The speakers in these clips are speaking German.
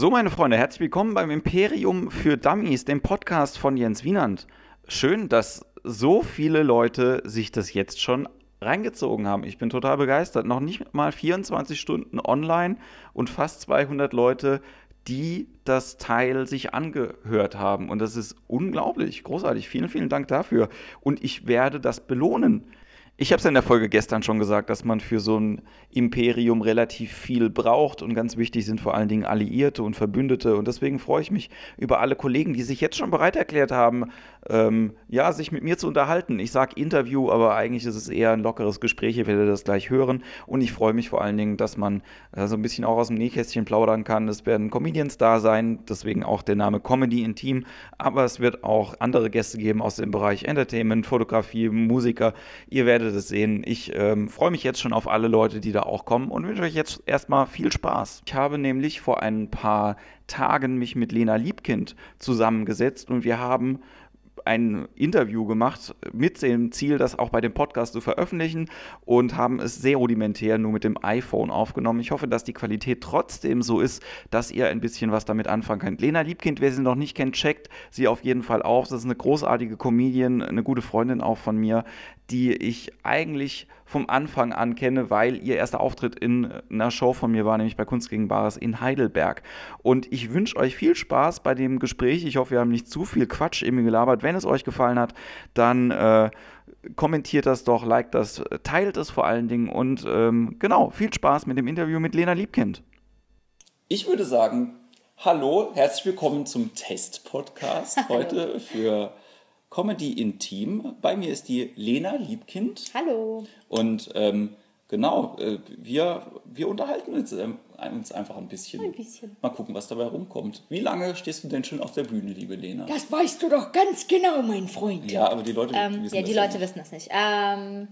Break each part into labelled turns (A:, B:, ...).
A: So, meine Freunde, herzlich willkommen beim Imperium für Dummies, dem Podcast von Jens Wienand. Schön, dass so viele Leute sich das jetzt schon reingezogen haben. Ich bin total begeistert. Noch nicht mal 24 Stunden online und fast 200 Leute, die das Teil sich angehört haben. Und das ist unglaublich, großartig. Vielen, vielen Dank dafür. Und ich werde das belohnen. Ich habe es in der Folge gestern schon gesagt, dass man für so ein Imperium relativ viel braucht und ganz wichtig sind vor allen Dingen Alliierte und Verbündete. Und deswegen freue ich mich über alle Kollegen, die sich jetzt schon bereit erklärt haben, ähm, ja, sich mit mir zu unterhalten. Ich sage Interview, aber eigentlich ist es eher ein lockeres Gespräch. Ihr werdet das gleich hören. Und ich freue mich vor allen Dingen, dass man äh, so ein bisschen auch aus dem Nähkästchen plaudern kann. Es werden Comedians da sein, deswegen auch der Name Comedy in Team. Aber es wird auch andere Gäste geben aus dem Bereich Entertainment, Fotografie, Musiker. Ihr werdet es sehen. Ich ähm, freue mich jetzt schon auf alle Leute, die da auch kommen und wünsche euch jetzt erstmal viel Spaß. Ich habe nämlich vor ein paar Tagen mich mit Lena Liebkind zusammengesetzt und wir haben ein Interview gemacht mit dem Ziel, das auch bei dem Podcast zu veröffentlichen und haben es sehr rudimentär nur mit dem iPhone aufgenommen. Ich hoffe, dass die Qualität trotzdem so ist, dass ihr ein bisschen was damit anfangen könnt. Lena Liebkind, wer sie noch nicht kennt, checkt sie auf jeden Fall auf. Das ist eine großartige Comedian, eine gute Freundin auch von mir, die ich eigentlich vom Anfang an kenne, weil ihr erster Auftritt in einer Show von mir war, nämlich bei Kunst gegen Bares in Heidelberg. Und ich wünsche euch viel Spaß bei dem Gespräch. Ich hoffe, wir haben nicht zu viel Quatsch eben gelabert. Wenn es euch gefallen hat, dann äh, kommentiert das doch, liked das, teilt es vor allen Dingen und ähm, genau, viel Spaß mit dem Interview mit Lena Liebkind. Ich würde sagen, hallo, herzlich willkommen zum Test-Podcast heute für Comedy Intim. Bei mir ist die Lena Liebkind.
B: Hallo.
A: Und ähm, genau, äh, wir, wir unterhalten uns, äh, uns einfach ein bisschen.
B: Ein bisschen.
A: Mal gucken, was dabei rumkommt. Wie lange stehst du denn schon auf der Bühne, liebe Lena?
B: Das weißt du doch ganz genau, mein Freund.
A: Ja, aber die Leute
B: Ähm,
A: wissen
B: ja, die
A: das
B: Leute
A: nicht.
B: wissen das nicht. Ähm,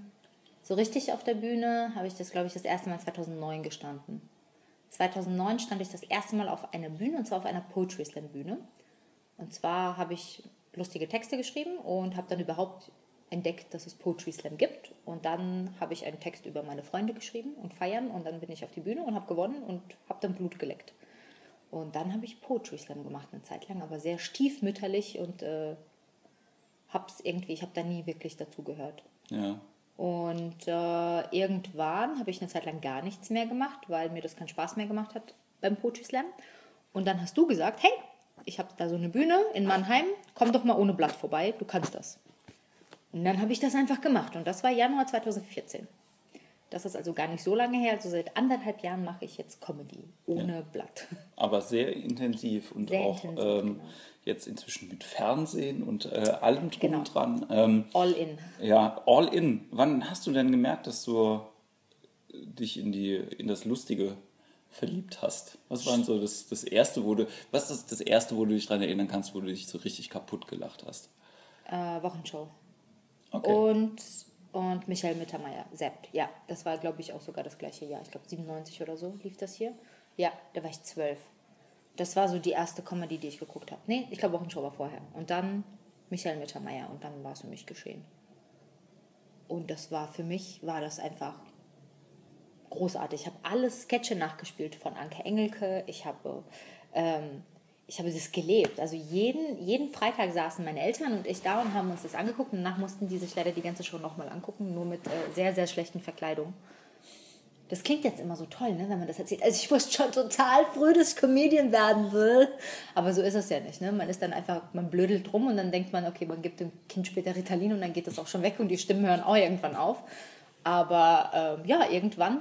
B: so richtig auf der Bühne habe ich das, glaube ich, das erste Mal 2009 gestanden. 2009 stand ich das erste Mal auf einer Bühne, und zwar auf einer Poetry Slam Bühne. Und zwar habe ich lustige Texte geschrieben und habe dann überhaupt entdeckt, dass es Poetry Slam gibt. Und dann habe ich einen Text über meine Freunde geschrieben und feiern. Und dann bin ich auf die Bühne und habe gewonnen und habe dann Blut geleckt. Und dann habe ich Poetry Slam gemacht eine Zeit lang, aber sehr stiefmütterlich und äh, hab's irgendwie, ich habe da nie wirklich dazu gehört.
A: Ja.
B: Und äh, irgendwann habe ich eine Zeit lang gar nichts mehr gemacht, weil mir das keinen Spaß mehr gemacht hat beim Poetry Slam. Und dann hast du gesagt, hey, ich habe da so eine Bühne in Mannheim, komm doch mal ohne Blatt vorbei, du kannst das. Und dann habe ich das einfach gemacht und das war Januar 2014. Das ist also gar nicht so lange her, also seit anderthalb Jahren mache ich jetzt Comedy ohne Blatt.
A: Aber sehr intensiv und
B: Sehr
A: auch
B: intensiv,
A: ähm,
B: genau.
A: jetzt inzwischen mit Fernsehen und äh, allem drum
B: Genau.
A: dran. Ähm,
B: All in.
A: Ja, all in. Wann hast du denn gemerkt, dass du dich in, die, in das Lustige verliebt hast? Was war denn so das, das erste, wo du, was ist das erste, wo du dich daran erinnern kannst, wo du dich so richtig kaputt gelacht hast?
B: Äh, Wochenshow.
A: Okay.
B: Und, und Michael Mittermeier, Sepp. Ja, das war, glaube ich, auch sogar das gleiche Jahr. Ich glaube, 97 oder so lief das hier. Ja, da war ich zwölf. Das war so die erste Comedy, die ich geguckt habe. Nee, ich glaube, Wochenshow war vorher. Und dann Michael Mittermeier und dann war es für mich geschehen. Und das war für mich, war das einfach großartig. Ich habe alle Sketche nachgespielt von Anke Engelke. Ich habe, ähm, ich habe das gelebt. Also jeden, jeden Freitag saßen meine Eltern und ich da und haben uns das angeguckt. Und danach mussten die sich leider die ganze Show nochmal angucken, nur mit äh, sehr, sehr schlechten Verkleidungen. Das klingt jetzt immer so toll, ne, wenn man das erzählt. Also ich wusste schon total früh, dass ich Comedian werden will. Aber so ist es ja nicht. Ne? Man ist dann einfach, man blödelt rum und dann denkt man, okay, man gibt dem Kind später Ritalin und dann geht das auch schon weg und die Stimmen hören auch irgendwann auf. Aber ähm, ja, irgendwann,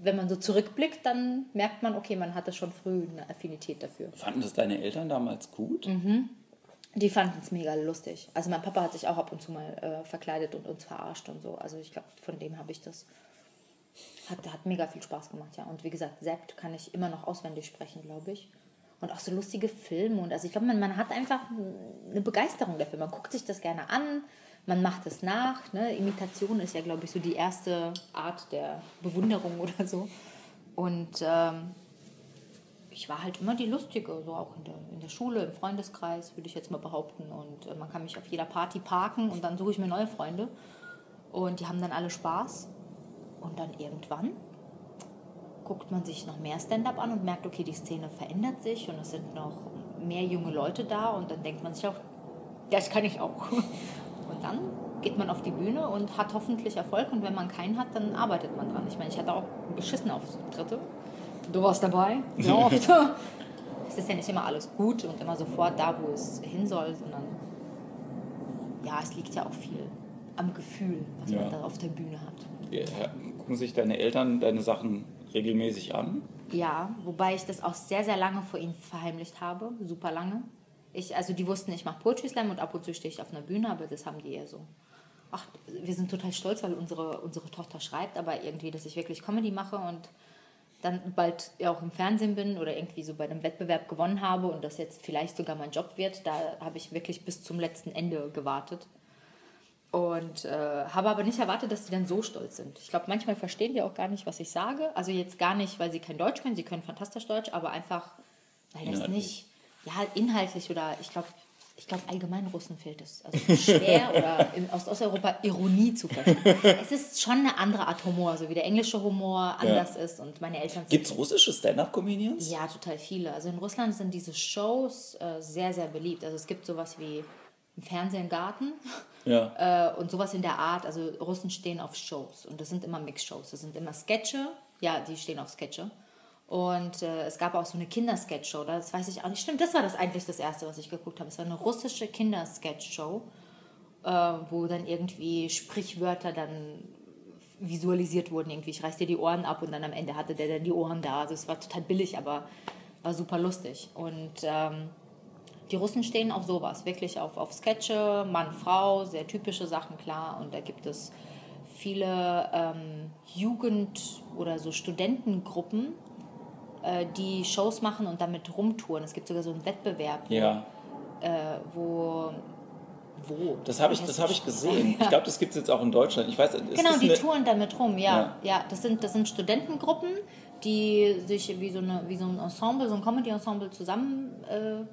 B: wenn man so zurückblickt, dann merkt man, okay, man hatte schon früh eine Affinität dafür.
A: Fanden das deine Eltern damals gut?
B: Mhm. Die fanden es mega lustig. Also mein Papa hat sich auch ab und zu mal äh, verkleidet und uns verarscht und so. Also ich glaube, von dem habe ich das. Hat, hat mega viel Spaß gemacht, ja. Und wie gesagt, Sept kann ich immer noch auswendig sprechen, glaube ich. Und auch so lustige Filme. Und also ich glaube, man, man hat einfach eine Begeisterung dafür. Man guckt sich das gerne an, man macht es nach. Ne? Imitation ist ja, glaube ich, so die erste Art der Bewunderung oder so. Und ähm, ich war halt immer die Lustige, so auch in der, in der Schule, im Freundeskreis, würde ich jetzt mal behaupten. Und äh, man kann mich auf jeder Party parken und dann suche ich mir neue Freunde. Und die haben dann alle Spaß. Und dann irgendwann guckt man sich noch mehr Stand-up an und merkt, okay, die Szene verändert sich und es sind noch mehr junge Leute da und dann denkt man sich auch, das kann ich auch. Und dann geht man auf die Bühne und hat hoffentlich Erfolg und wenn man keinen hat, dann arbeitet man dran. Ich meine, ich hatte auch beschissen Auftritte. Du warst dabei, sehr oft. es ist ja nicht immer alles gut und immer sofort da, wo es hin soll, sondern ja, es liegt ja auch viel am Gefühl, was
A: Ja.
B: man da auf der Bühne hat.
A: Ja, gucken sich deine Eltern deine Sachen regelmäßig an?
B: Ja, wobei ich das auch sehr, sehr lange vor ihnen verheimlicht habe, super lange. Ich, also die wussten, ich mache Poetry Slam und ab und zu stehe ich auf einer Bühne, aber das haben die eher so. Ach, wir sind total stolz, weil unsere, unsere Tochter schreibt, aber irgendwie, dass ich wirklich Comedy mache und dann bald ja auch im Fernsehen bin oder irgendwie so bei einem Wettbewerb gewonnen habe und das jetzt vielleicht sogar mein Job wird, da habe ich wirklich bis zum letzten Ende gewartet. Und äh, habe aber nicht erwartet, dass die dann so stolz sind. Ich glaube, manchmal verstehen die auch gar nicht, was ich sage. Also jetzt gar nicht, weil sie kein Deutsch können, sie können fantastisch Deutsch, aber einfach, weil das nicht, ja, inhaltlich oder ich glaube, ich glaube, allgemein Russen fehlt es. Also schwer oder in Osteuropa Ironie zu verstehen. Es ist schon eine andere Art Humor, so wie der englische Humor anders ist und meine Eltern sind
A: Gibt es russische Stand-Up-Comedians?
B: ja, total viele. Also in Russland sind diese Shows äh, sehr, sehr beliebt. Also es gibt sowas wie im Fernsehen Garten
A: Ja.
B: äh, und sowas in der Art. Also Russen stehen auf Shows und das sind immer Mix-Shows. Das sind immer Sketche. Ja, die stehen auf Sketche. Und äh, es gab auch so eine Kindersketch-Show. Das weiß ich auch nicht. Stimmt, das war das eigentlich das erste, was ich geguckt habe. Es war eine russische Kindersketch-Show, äh, wo dann irgendwie Sprichwörter dann visualisiert wurden. Irgendwie, ich reiß dir die Ohren ab und dann am Ende hatte der dann die Ohren da. Also es war total billig, aber war super lustig. Und ähm, die Russen stehen auf sowas, wirklich auf, auf Sketche, Mann, Frau, sehr typische Sachen, klar. Und da gibt es viele ähm, Jugend- oder so Studentengruppen, äh, die Shows machen und damit rumtouren. Es gibt sogar so einen Wettbewerb,
A: Ja,
B: äh, wo... Wo?
A: das habe ich, das hab ich gesehen. Ich glaube, das gibt es jetzt auch in Deutschland. Ich weiß,
B: Genau, die
A: eine,
B: touren damit rum, ja.
A: Ja.
B: Ja, das, sind, das sind Studentengruppen, die sich wie so, eine, wie so ein Ensemble, so ein Comedy-Ensemble zusammen äh,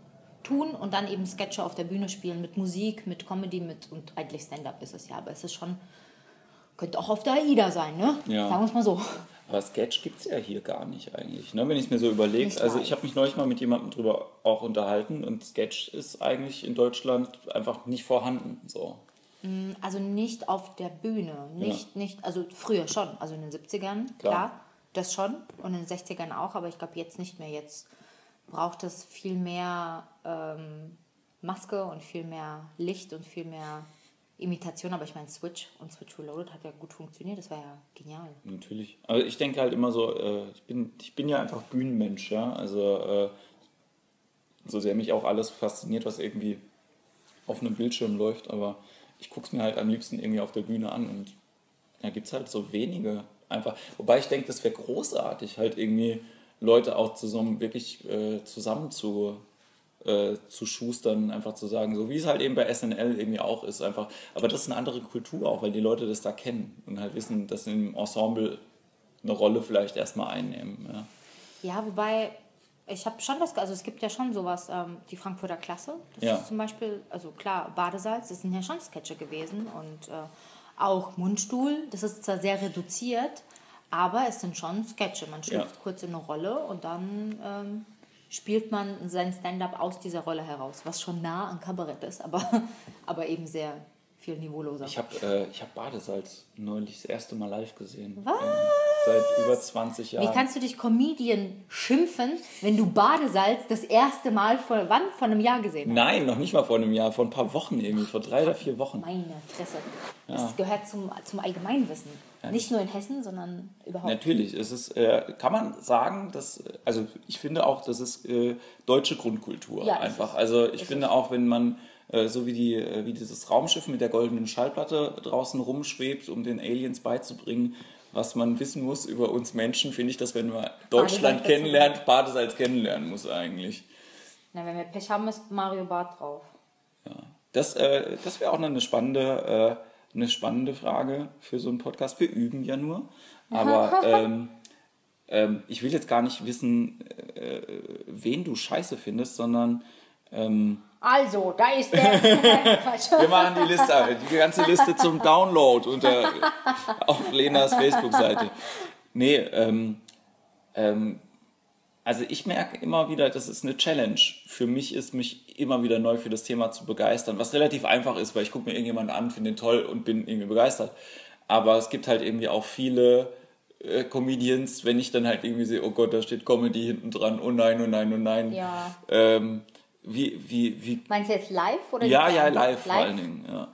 B: tun und dann eben Sketche auf der Bühne spielen mit Musik, mit Comedy, mit und eigentlich Stand-up ist es ja, aber es ist schon, könnte auch auf der AIDA sein, ne?
A: Ja.
B: Sagen wir es mal so.
A: Aber Sketch gibt es ja hier gar nicht eigentlich, ne? wenn ich es mir so überlege. Also ich habe mich neulich mal mit jemandem drüber auch unterhalten und Sketch ist eigentlich in Deutschland einfach nicht vorhanden. So.
B: Also nicht auf der Bühne, nicht, nicht, also früher schon, also in den 70ern, klar, das schon und in den 60ern auch, aber ich glaube jetzt nicht mehr. Jetzt braucht es viel mehr ähm, Maske und viel mehr Licht und viel mehr Imitation, aber ich meine Switch und Switch Reloaded hat ja gut funktioniert, das war ja genial.
A: Natürlich. Aber ich denke halt immer so, äh, ich, bin, ich bin ja einfach Bühnenmensch, ja. Also äh, so sehr mich auch alles fasziniert, was irgendwie auf einem Bildschirm läuft, aber ich gucke es mir halt am liebsten irgendwie auf der Bühne an und da gibt es halt so wenige einfach. Wobei ich denke, das wäre großartig, halt irgendwie Leute auch zusammen wirklich äh, zusammen zu, äh, zu schustern, einfach zu sagen, so wie es halt eben bei SNL irgendwie auch ist, einfach. Aber das ist eine andere Kultur auch, weil die Leute das da kennen und halt wissen, dass sie im Ensemble eine Rolle vielleicht erstmal einnehmen. Ja.
B: Ja, wobei ich habe schon das, also es gibt ja schon sowas, ähm, die Frankfurter Klasse, das
A: Ja.
B: ist zum Beispiel, also klar, Badesalz, das sind ja schon Sketche gewesen und äh, auch Mundstuhl, das ist zwar sehr reduziert, aber es sind schon Sketche. Man schlüpft
A: Ja.
B: kurz in eine Rolle und dann ähm, spielt man sein Stand-up aus dieser Rolle heraus, was schon nah an Kabarett ist, aber, aber eben sehr viel niveauloser.
A: Ich habe äh, ich hab Badesalz neulich das erste Mal live gesehen.
B: Was?
A: Seit über 20 Jahren.
B: Wie kannst du dich Comedian schimpfen, wenn du Badesalz das erste Mal vor wann? Vor einem Jahr gesehen hast?
A: Nein, noch nicht mal vor einem Jahr, vor ein paar Wochen irgendwie, vor drei oder vier Wochen.
B: Meine Fresse.
A: Ja.
B: Das gehört zum, zum Allgemeinwissen. Nicht nur in Hessen, sondern überhaupt.
A: Natürlich, es ist, äh, kann man sagen, dass, also ich finde auch, das ist äh, deutsche Grundkultur
B: Ja, ist
A: einfach.
B: es.
A: Also ich
B: Ist
A: finde auch, wenn man äh, so wie, die, äh, wie dieses Raumschiff mit der goldenen Schallplatte draußen rumschwebt, um den Aliens beizubringen, was man wissen muss über uns Menschen, finde ich, dass wenn man Deutschland
B: dazu.
A: kennenlernt, Badesalz kennenlernen muss eigentlich.
B: Na, wenn wir Pech haben, ist Mario Barth drauf.
A: Das, äh, das wäre auch noch eine spannende, äh, eine spannende Frage für so einen Podcast. Wir üben ja nur. Aber ähm, ähm, ich will jetzt gar nicht wissen, äh, wen du scheiße findest, sondern ähm,
B: Also, da ist der.
A: Wir machen die Liste, die ganze Liste zum Download unter, auf Lenas Facebook-Seite. Nee, ähm, ähm, also ich merke immer wieder, das ist eine Challenge. Für mich ist mich immer wieder neu für das Thema zu begeistern, was relativ einfach ist, weil ich gucke mir irgendjemanden an, finde ihn toll und bin irgendwie begeistert. Aber es gibt halt irgendwie auch viele äh, Comedians, wenn ich dann halt irgendwie sehe, oh Gott, da steht Comedy hinten dran, oh nein, oh nein, oh nein.
B: Ja.
A: Ähm, wie, wie, wie.
B: Meinst du jetzt live oder
A: Ja, ja,
B: Band?
A: live, vor allen Dingen, ja.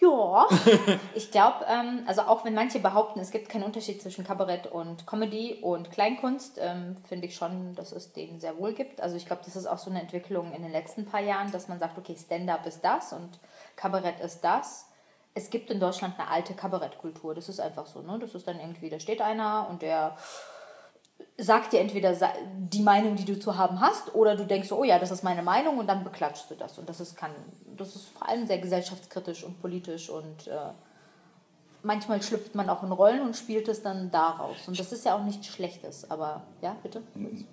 B: Ja, ich glaube, ähm, also auch wenn manche behaupten, es gibt keinen Unterschied zwischen Kabarett und Comedy und Kleinkunst, ähm, finde ich schon, dass es den sehr wohl gibt. Also ich glaube, das ist auch so eine Entwicklung in den letzten paar Jahren, dass man sagt, okay, Stand-up ist das und Kabarett ist das. Es gibt in Deutschland eine alte Kabarettkultur, das ist einfach so, ne? Das ist dann irgendwie, da steht einer und der sagt dir entweder die Meinung, die du zu haben hast, oder du denkst oh ja, das ist meine Meinung und dann beklatschst du das. Und das ist, kann, das ist vor allem sehr gesellschaftskritisch und politisch und äh, manchmal schlüpft man auch in Rollen und spielt es dann daraus. Und das ist ja auch nichts Schlechtes, aber ja, bitte.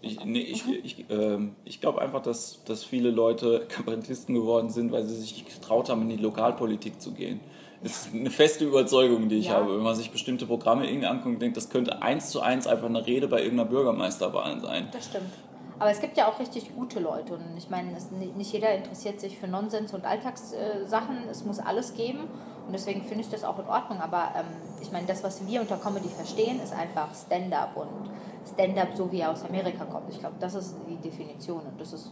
A: Ich, nee, ich, ich, ähm, ich glaube einfach, dass, dass viele Leute Kabarettisten geworden sind, weil sie sich nicht getraut haben, in die Lokalpolitik zu gehen. Das ist eine feste Überzeugung, die ich
B: Ja.
A: habe. Wenn man sich bestimmte Programme irgendwie anguckt und denkt, das könnte eins zu eins einfach eine Rede bei irgendeiner Bürgermeisterwahl sein.
B: Das stimmt. Aber es gibt ja auch richtig gute Leute. Und ich meine, nicht jeder interessiert sich für Nonsens und Alltagssachen. Es muss alles geben. Und deswegen finde ich das auch in Ordnung. Aber ähm, ich meine, das, was wir unter Comedy verstehen, ist einfach Stand-up. Und Stand-up, so wie er aus Amerika kommt. Ich glaube, das ist die Definition. Und das ist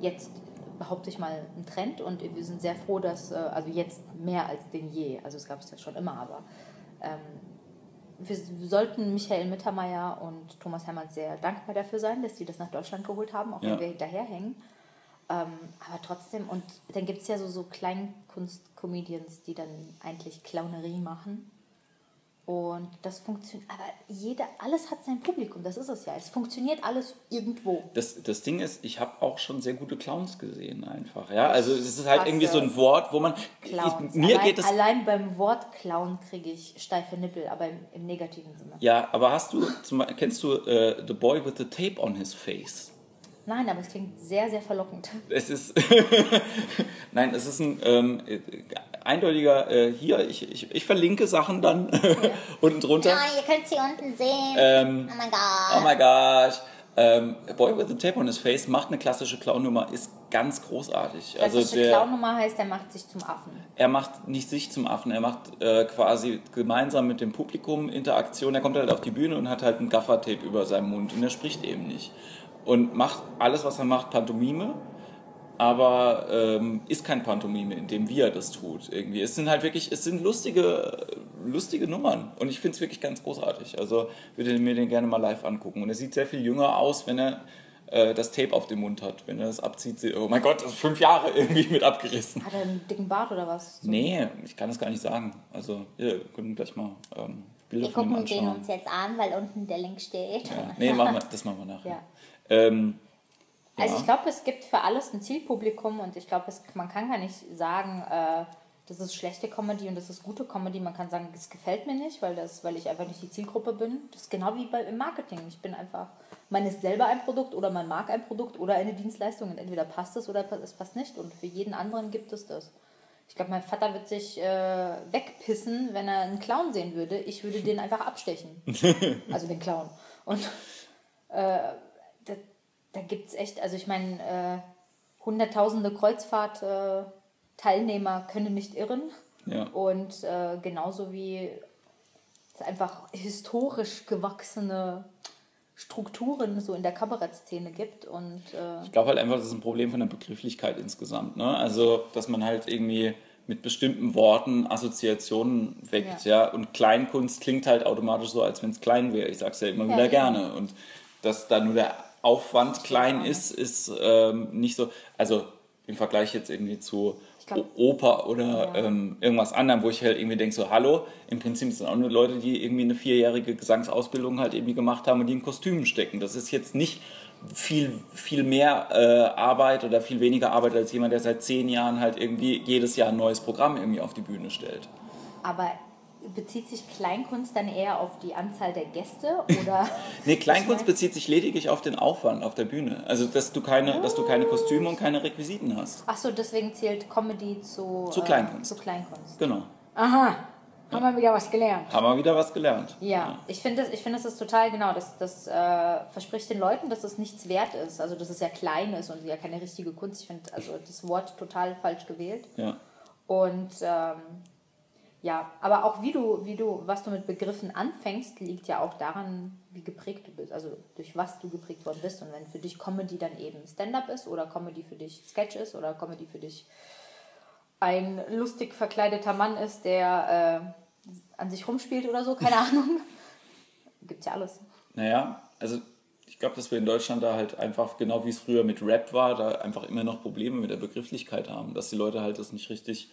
B: jetzt, behaupte ich mal, ein Trend. Und wir sind sehr froh, dass, äh, also jetzt mehr als denn je. Also es gab es ja schon immer, aber ähm, wir sollten Michael Mittermeier und Thomas Hermann sehr dankbar dafür sein, dass die das nach Deutschland geholt haben, auch
A: Ja.
B: wenn wir hinterherhängen. Ähm, aber trotzdem, und dann gibt es ja so, so Kleinkunst-Comedians, die dann eigentlich Clownerie machen. Und das funktioniert, aber jeder, alles hat sein Publikum, das ist es ja. Es funktioniert alles irgendwo.
A: Das, das Ding ist, ich habe auch schon sehr gute Clowns gesehen einfach. Ja, also es ist halt
B: Hasse
A: irgendwie so ein Wort, wo man...
B: Clowns.
A: Ich, mir
B: allein,
A: geht es...
B: allein beim Wort Clown kriege ich steife Nippel, aber im, im negativen Sinne.
A: Ja, aber hast du, kennst du äh, The Boy with the Tape on His Face?
B: Nein, aber es klingt sehr, sehr verlockend.
A: Es ist, nein, es ist ein ähm, äh, eindeutiger, äh, hier, ich, ich, ich verlinke Sachen dann unten drunter.
C: Ja, ihr könnt sie unten sehen.
A: Ähm,
C: oh mein
A: oh
C: Gott.
A: my gosh. Ähm, Boy with the Tape on His Face macht eine klassische Clown-Nummer, ist ganz großartig. Also
B: Klassische
A: der,
B: Clown-Nummer heißt, er macht sich zum Affen.
A: er macht nicht sich zum Affen, er macht äh, quasi gemeinsam mit dem Publikum Interaktion. Er kommt halt auf die Bühne und hat halt ein Gaffertape über seinem Mund und er spricht eben nicht. Und macht alles, was er macht, Pantomime, aber ähm, ist kein Pantomime, in dem wie er das tut. Irgendwie. Es sind halt wirklich, es sind lustige, lustige Nummern und ich finde es wirklich ganz großartig. Also würde mir den gerne mal live angucken. Und er sieht sehr viel jünger aus, wenn er äh, das Tape auf dem Mund hat. Wenn er das abzieht, sieht, oh mein Gott, das ist fünf Jahre irgendwie mit abgerissen.
B: Hat er einen dicken Bart oder was? So-
A: Nee, ich kann das gar nicht sagen. Also, wir können gleich mal ähm, Bilder
C: Wir gucken den uns jetzt an, weil unten der Link steht.
A: Ja. Nee, machen wir, das machen wir nachher.
B: Ja.
A: Ähm,
B: Also
A: Ja.
B: ich glaube, es gibt für alles ein Zielpublikum und ich glaube, man kann gar nicht sagen, äh, das ist schlechte Comedy und das ist gute Comedy. Man kann sagen, es gefällt mir nicht, weil, das, weil ich einfach nicht die Zielgruppe bin. Das ist genau wie bei, im Marketing. Ich bin einfach, man ist selber ein Produkt oder man mag ein Produkt oder eine Dienstleistung und entweder passt es oder es passt nicht und für jeden anderen gibt es das. Ich glaube, mein Vater wird sich äh, wegpissen, wenn er einen Clown sehen würde. Ich würde den einfach abstechen. also den Clown. Und äh, da, gibt es echt, also ich meine, äh, hunderttausende Kreuzfahrt-Teilnehmer können nicht irren.
A: Ja.
B: Und äh, genauso wie es einfach historisch gewachsene Strukturen so in der Kabarettszene gibt. Und äh,
A: ich glaube halt einfach, das ist ein Problem von der Begrifflichkeit insgesamt. Ne? Also, dass man halt irgendwie mit bestimmten Worten Assoziationen weckt. Ja. Und Kleinkunst klingt halt automatisch so, als wenn es klein wäre. Ich sag's ja immer wieder
B: ja.
A: gerne. Und dass da nur der Aufwand klein ist, ist ähm, nicht so. Also im Vergleich jetzt irgendwie zu
B: glaub-
A: Oper oder
B: Ja.
A: ähm, irgendwas anderem, wo ich halt irgendwie denke, so, hallo, im Prinzip sind auch nur Leute, die irgendwie eine vierjährige Gesangsausbildung halt irgendwie gemacht haben und die in Kostümen stecken. Das ist jetzt nicht viel, viel mehr äh, Arbeit oder viel weniger Arbeit als jemand, der seit zehn Jahren halt irgendwie jedes Jahr ein neues Programm irgendwie auf die Bühne stellt.
B: aber bezieht sich Kleinkunst dann eher auf die Anzahl der Gäste oder?
A: Nee, Kleinkunst
B: Ich mein-
A: bezieht sich lediglich auf den Aufwand auf der Bühne. Also, dass du keine, dass du keine Kostüme und keine Requisiten hast.
B: Ach so, deswegen zählt Comedy zu,
A: Zu
B: äh,
A: Kleinkunst.
B: zu Kleinkunst.
A: Genau.
B: Aha. Haben wir wieder was gelernt.
A: Haben wir wieder was gelernt.
B: Ja, ich finde, das- ich finde, das ist total genau. Das, das äh, verspricht den Leuten, dass es nichts wert ist. Also, dass es ja klein ist und ja keine richtige Kunst. Ich finde also das Wort total falsch gewählt.
A: Ja.
B: Und ähm, ja, aber auch wie du, wie du, was du mit Begriffen anfängst, liegt ja auch daran, wie geprägt du bist, also durch was du geprägt worden bist. Und wenn für dich Comedy dann eben Stand-up ist oder Comedy für dich Sketch ist oder Comedy für dich ein lustig verkleideter Mann ist, der äh, an sich rumspielt oder so, keine Ahnung. Gibt's ja alles.
A: Naja, also ich glaube, dass wir in Deutschland da halt einfach, genau wie es früher mit Rap war, da einfach immer noch Probleme mit der Begrifflichkeit haben, dass die Leute halt das nicht richtig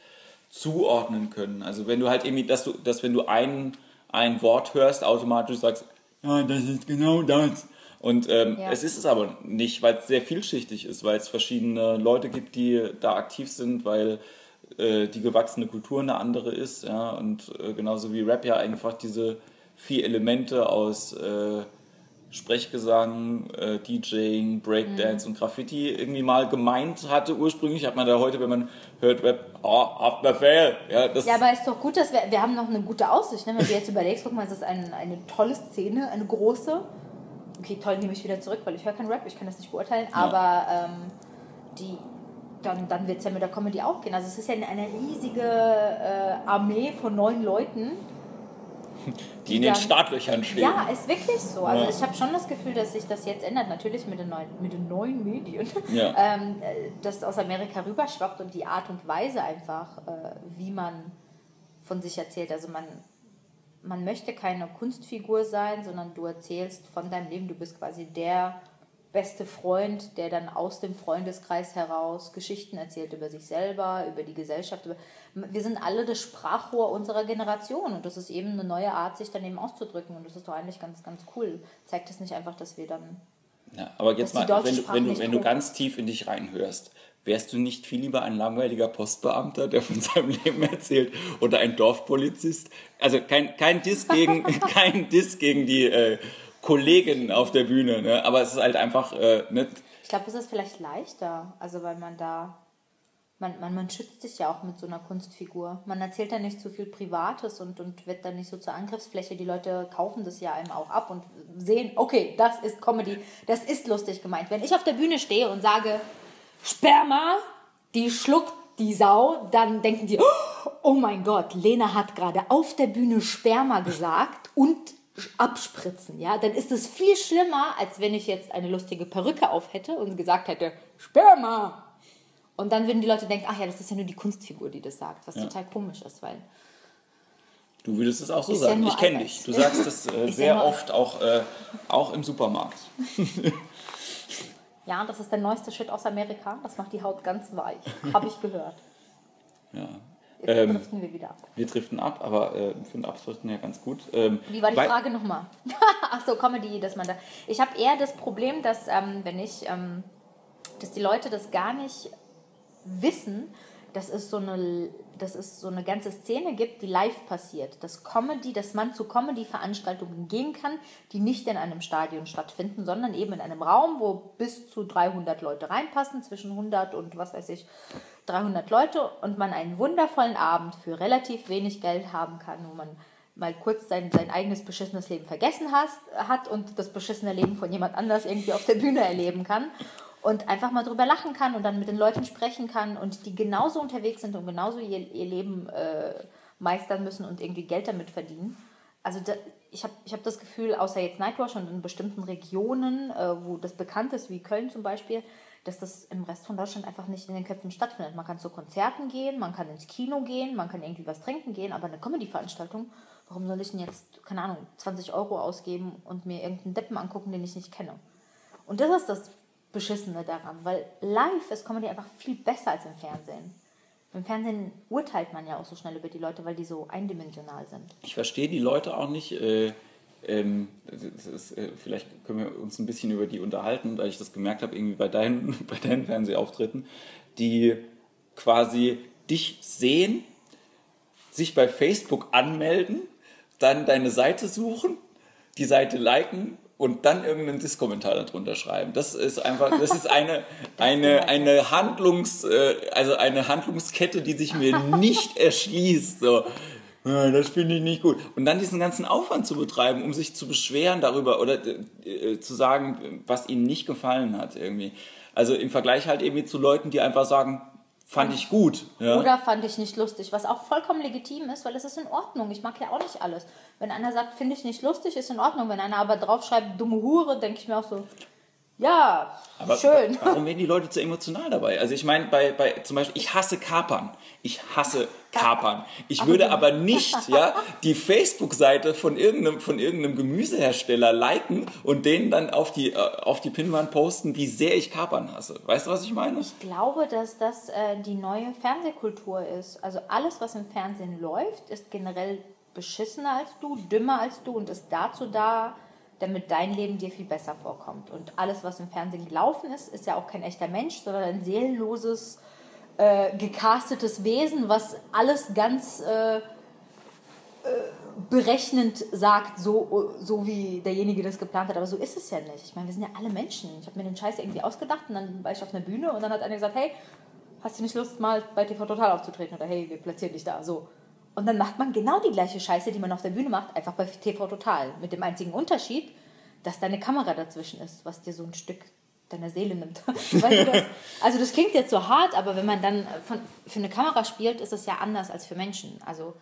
A: zuordnen können. Also wenn du halt irgendwie, dass du, dass wenn du ein, ein Wort hörst, automatisch sagst, ja, das ist genau das. Und ähm,
B: Ja.
A: es ist es aber nicht, weil es sehr vielschichtig ist, weil es verschiedene Leute gibt, die da aktiv sind, weil äh, die gewachsene Kultur eine andere ist. Ja? Und äh, genauso wie Rap ja einfach diese vier Elemente aus äh, Sprechgesang, äh, DJing, Breakdance und Graffiti irgendwie mal gemeint hatte ursprünglich. Hat man da heute, wenn man hört Rap, oh, Haftbefehl. Ja, das,
B: Ja, aber ist doch gut, dass wir, wir haben noch eine gute Aussicht. Ne? Wenn du jetzt überlegst, guck mal, es ist ein, eine tolle Szene, eine große. Okay, toll, nehme ich wieder zurück, weil ich höre keinen Rap, ich kann das nicht beurteilen. Aber ähm, die, dann, dann wird es ja mit der Comedy auch gehen. Also es ist ja eine riesige äh, Armee von neun Leuten.
A: Die in den
B: dann-
A: Startlöchern stehen.
B: Ja, ist wirklich so. Also
A: Ja.
B: ich habe schon das Gefühl, dass sich das jetzt ändert. Natürlich mit den neuen, mit den neuen Medien.
A: Ja.
B: ähm, äh, dass aus Amerika rüberschwappt und die Art und Weise einfach, äh, wie man von sich erzählt. Also man, man möchte keine Kunstfigur sein, sondern du erzählst von deinem Leben. Du bist quasi der beste Freund, der dann aus dem Freundeskreis heraus Geschichten erzählt über sich selber, über die Gesellschaft. Über wir sind alle das Sprachrohr unserer Generation und das ist eben eine neue Art, sich dann eben auszudrücken und das ist doch eigentlich ganz, ganz cool. Zeigt es nicht einfach, dass wir dann
A: Ja, aber jetzt mal, wenn
B: Sprache
A: wenn, du, wenn du ganz tief in dich reinhörst, wärst du nicht viel lieber ein langweiliger Postbeamter, der von seinem Leben erzählt, oder ein Dorfpolizist? Also kein, kein Diss gegen, kein Diss gegen die äh, Kolleginnen auf der Bühne, ne? aber es ist halt einfach, äh, ne?
B: Ich glaube, es ist vielleicht leichter, also weil man da, man, man, man schützt sich ja auch mit so einer Kunstfigur. Man erzählt da nicht zu viel Privates und, und wird dann nicht so zur Angriffsfläche. Die Leute kaufen das ja einem auch ab und sehen, okay, das ist Comedy, das ist lustig gemeint. Wenn ich auf der Bühne stehe und sage, Sperma, die schluckt die Sau, dann denken die, oh mein Gott, Lena hat gerade auf der Bühne Sperma gesagt und abspritzen, ja, dann ist es viel schlimmer, als wenn ich jetzt eine lustige Perücke auf hätte und gesagt hätte, Sperma. Und dann würden die Leute denken, ach ja, das ist ja nur die Kunstfigur, die das sagt, was
A: Ja.
B: total komisch ist, weil
A: Du würdest es auch so
B: ja
A: sagen.
B: nur
A: ich kenne dich. Du sagst es äh,
B: ja
A: sehr oft, auch, äh, auch im Supermarkt.
B: ja, das ist der neueste Shit aus Amerika, das macht die Haut ganz weich, habe ich gehört.
A: Ja.
B: Jetzt
A: Ähm,
B: driften wir wieder ab.
A: Wir driften ab, aber äh, für den Abdriften ja ganz gut. Ähm,
B: Wie war die Frage nochmal? Ach so, Comedy, dass man da. Ich habe eher das Problem, dass ähm, wenn ich, ähm, dass die Leute das gar nicht wissen, dass es so eine, dass es so eine ganze Szene gibt, die live passiert. Dass Comedy, dass man zu Comedy-Veranstaltungen gehen kann, die nicht in einem Stadion stattfinden, sondern eben in einem Raum, wo bis zu 300 Leute reinpassen, zwischen 100 und was weiß ich, 300 Leute und man einen wundervollen Abend für relativ wenig Geld haben kann, wo man mal kurz sein, sein eigenes beschissenes Leben vergessen has, hat und das beschissene Leben von jemand anders irgendwie auf der Bühne erleben kann und einfach mal drüber lachen kann und dann mit den Leuten sprechen kann und die genauso unterwegs sind und genauso ihr, ihr Leben äh, meistern müssen und irgendwie Geld damit verdienen. Also da, ich habe ich hab das Gefühl, außer jetzt Nightwash und in bestimmten Regionen, äh, wo das bekannt ist, wie Köln zum Beispiel, dass das im Rest von Deutschland einfach nicht in den Köpfen stattfindet. Man kann zu Konzerten gehen, man kann ins Kino gehen, man kann irgendwie was trinken gehen, aber eine Comedy-Veranstaltung, warum soll ich denn jetzt, keine Ahnung, 20 Euro ausgeben und mir irgendeinen Deppen angucken, den ich nicht kenne? Und das ist das Beschissene daran, weil live ist Comedy einfach viel besser als im Fernsehen. Im Fernsehen urteilt man ja auch so schnell über die Leute, weil die so eindimensional sind.
A: Ich verstehe die Leute auch nicht. Äh, ähm, ist, äh, vielleicht können wir uns ein bisschen über die unterhalten, weil ich das gemerkt habe, irgendwie bei deinen, bei deinen Fernsehauftritten, die quasi dich sehen, sich bei Facebook anmelden, dann deine Seite suchen, die Seite liken und dann irgendeinen Diskommentar darunter schreiben. Das ist einfach, das ist eine, eine, eine Handlungs, äh, also eine Handlungskette, die sich mir nicht erschließt. So. "Ja, das finde ich nicht gut. Und dann diesen ganzen Aufwand zu betreiben, um sich zu beschweren darüber oder äh, zu sagen, was ihnen nicht gefallen hat irgendwie. Also im Vergleich halt eben zu Leuten, die einfach sagen, fand ich gut. Ja?
B: Oder fand ich nicht lustig, was auch vollkommen legitim ist, weil es ist in Ordnung. Ich mag ja auch nicht alles. Wenn einer sagt, finde ich nicht lustig, ist in Ordnung. Wenn einer aber draufschreibt, dumme Hure, denke ich mir auch so, ja,
A: Aber
B: schön.
A: Warum werden die Leute zu emotional dabei? Also ich meine, bei, bei zum Beispiel, ich hasse Kapern. Ich hasse Kapern. Ich würde aber nicht ja, die Facebook-Seite von irgendeinem, von irgendeinem Gemüsehersteller liken und denen dann auf die, äh, auf die Pinwand posten, wie sehr ich Kapern hasse. Weißt du, was ich meine?
B: Ich glaube, dass das äh, die neue Fernsehkultur ist. Also alles, was im Fernsehen läuft, ist generell beschissener als du, dümmer als du und ist dazu da, damit dein Leben dir viel besser vorkommt. Und alles, was im Fernsehen gelaufen ist, ist ja auch kein echter Mensch, sondern ein seelenloses, äh, gecastetes Wesen, was alles ganz äh, äh, berechnend sagt, so, so wie derjenige das geplant hat. Aber so ist es ja nicht. Ich meine, wir sind ja alle Menschen. Ich habe mir den Scheiß irgendwie ausgedacht und dann war ich auf einer Bühne und dann hat einer gesagt, hey, hast du nicht Lust, mal bei TV Total aufzutreten? Oder hey, wir platzieren dich da. So. Und dann macht man genau die gleiche Scheiße, die man auf der Bühne macht, einfach bei TV Total. Mit dem einzigen Unterschied, dass deine Kamera dazwischen ist, was dir so ein Stück deiner Seele nimmt. Das, also das klingt jetzt so hart, aber wenn man dann von, für eine Kamera spielt, ist es ja anders als für Menschen. Also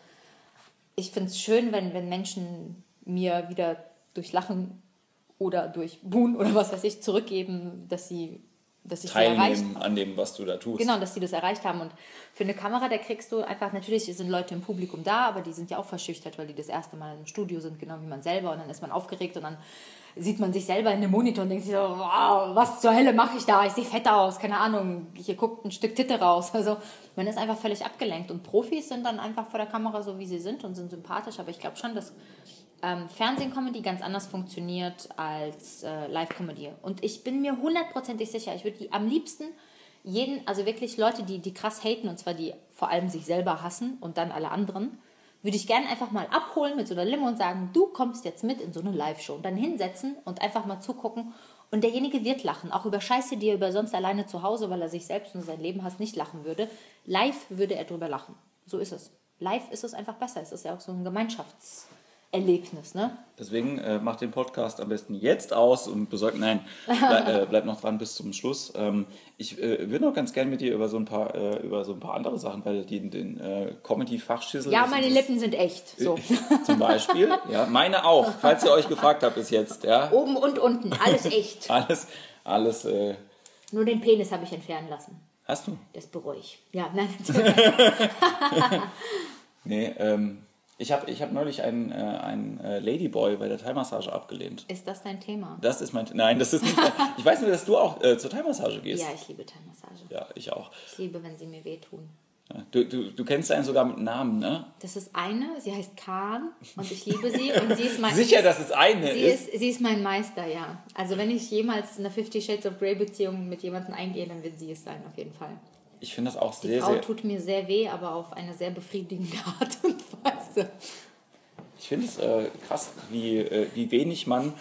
B: ich finde es schön, wenn, wenn Menschen mir wieder durch Lachen oder durch Buhn oder was weiß ich zurückgeben, dass sie dass ich
A: Teilnehmen an dem, was du da tust.
B: Genau, dass die das erreicht haben. Und für eine Kamera, da kriegst du einfach, natürlich sind Leute im Publikum da, aber die sind ja auch verschüchtert, weil die das erste Mal im Studio sind, genau wie man selber. Und dann ist man aufgeregt und dann sieht man sich selber in dem Monitor und denkt sich so, wow, was zur Hölle mache ich da? Ich sehe fett aus, keine Ahnung, hier guckt ein Stück Titte raus. Also man ist einfach völlig abgelenkt. Und Profis sind dann einfach vor der Kamera so, wie sie sind und sind sympathisch. Aber ich glaube schon, dass ähm, Fernsehen-Comedy ganz anders funktioniert als äh, Live-Comedy. Und ich bin mir hundertprozentig sicher, ich würde die am liebsten jeden, also wirklich Leute, die, die krass haten, und zwar die vor allem sich selber hassen und dann alle anderen, würde ich gerne einfach mal abholen mit so einer Limo und sagen, du kommst jetzt mit in so eine Live-Show. Und dann hinsetzen und einfach mal zugucken. Und derjenige wird lachen, auch über Scheiße, die er über sonst alleine zu Hause, weil er sich selbst und sein Leben hasst, nicht lachen würde. Live würde er drüber lachen. So ist es. Live ist es einfach besser. Es ist ja auch so ein Gemeinschafts- Erlebnis, ne?
A: Deswegen äh, mach den Podcast am besten jetzt aus und besorgt, nein, bleib, äh, bleib noch dran bis zum Schluss. Ähm, ich äh, würde noch ganz gerne mit dir über so ein paar, äh, über so ein paar andere Sachen, weil die den äh, Comedy-Fachschissel.
B: Ja, meine Lippen sind echt. So.
A: Zum Beispiel, ja, meine auch, falls ihr euch gefragt habt bis jetzt, ja.
B: Oben und unten, alles echt.
A: Alles, alles, äh,
B: Nur den Penis habe ich entfernen lassen.
A: hast du?
B: Das bereue ich. Ja, nein.
A: Nee, ähm, ich habe ich hab neulich einen, äh, einen äh, Ladyboy bei der Thai-Massage abgelehnt.
B: Ist das dein Thema?
A: Das ist mein, nein, das ist nicht, mein, ich weiß nur, dass du auch äh, zur Thai-Massage gehst.
B: Ja, ich liebe Thai-Massage.
A: Ja, ich auch.
B: Ich liebe, wenn sie mir wehtun.
A: Du, du, du kennst einen sogar mit Namen, ne?
B: Das ist eine, sie heißt Kahn und ich liebe sie und sie ist mein
A: Sicher, dass es eine
B: Sie
A: ist.
B: ist, sie ist mein Meister, ja. Also wenn ich jemals eine Fifty Shades of Grey Beziehung mit jemandem eingehe, dann wird sie es sein, auf jeden Fall.
A: Ich finde das auch
B: Die
A: sehr,
B: Frau
A: sehr.
B: tut mir sehr weh, aber auf eine sehr befriedigende Art und Weise.
A: Ich finde es äh, krass, wie, äh, wie wenig man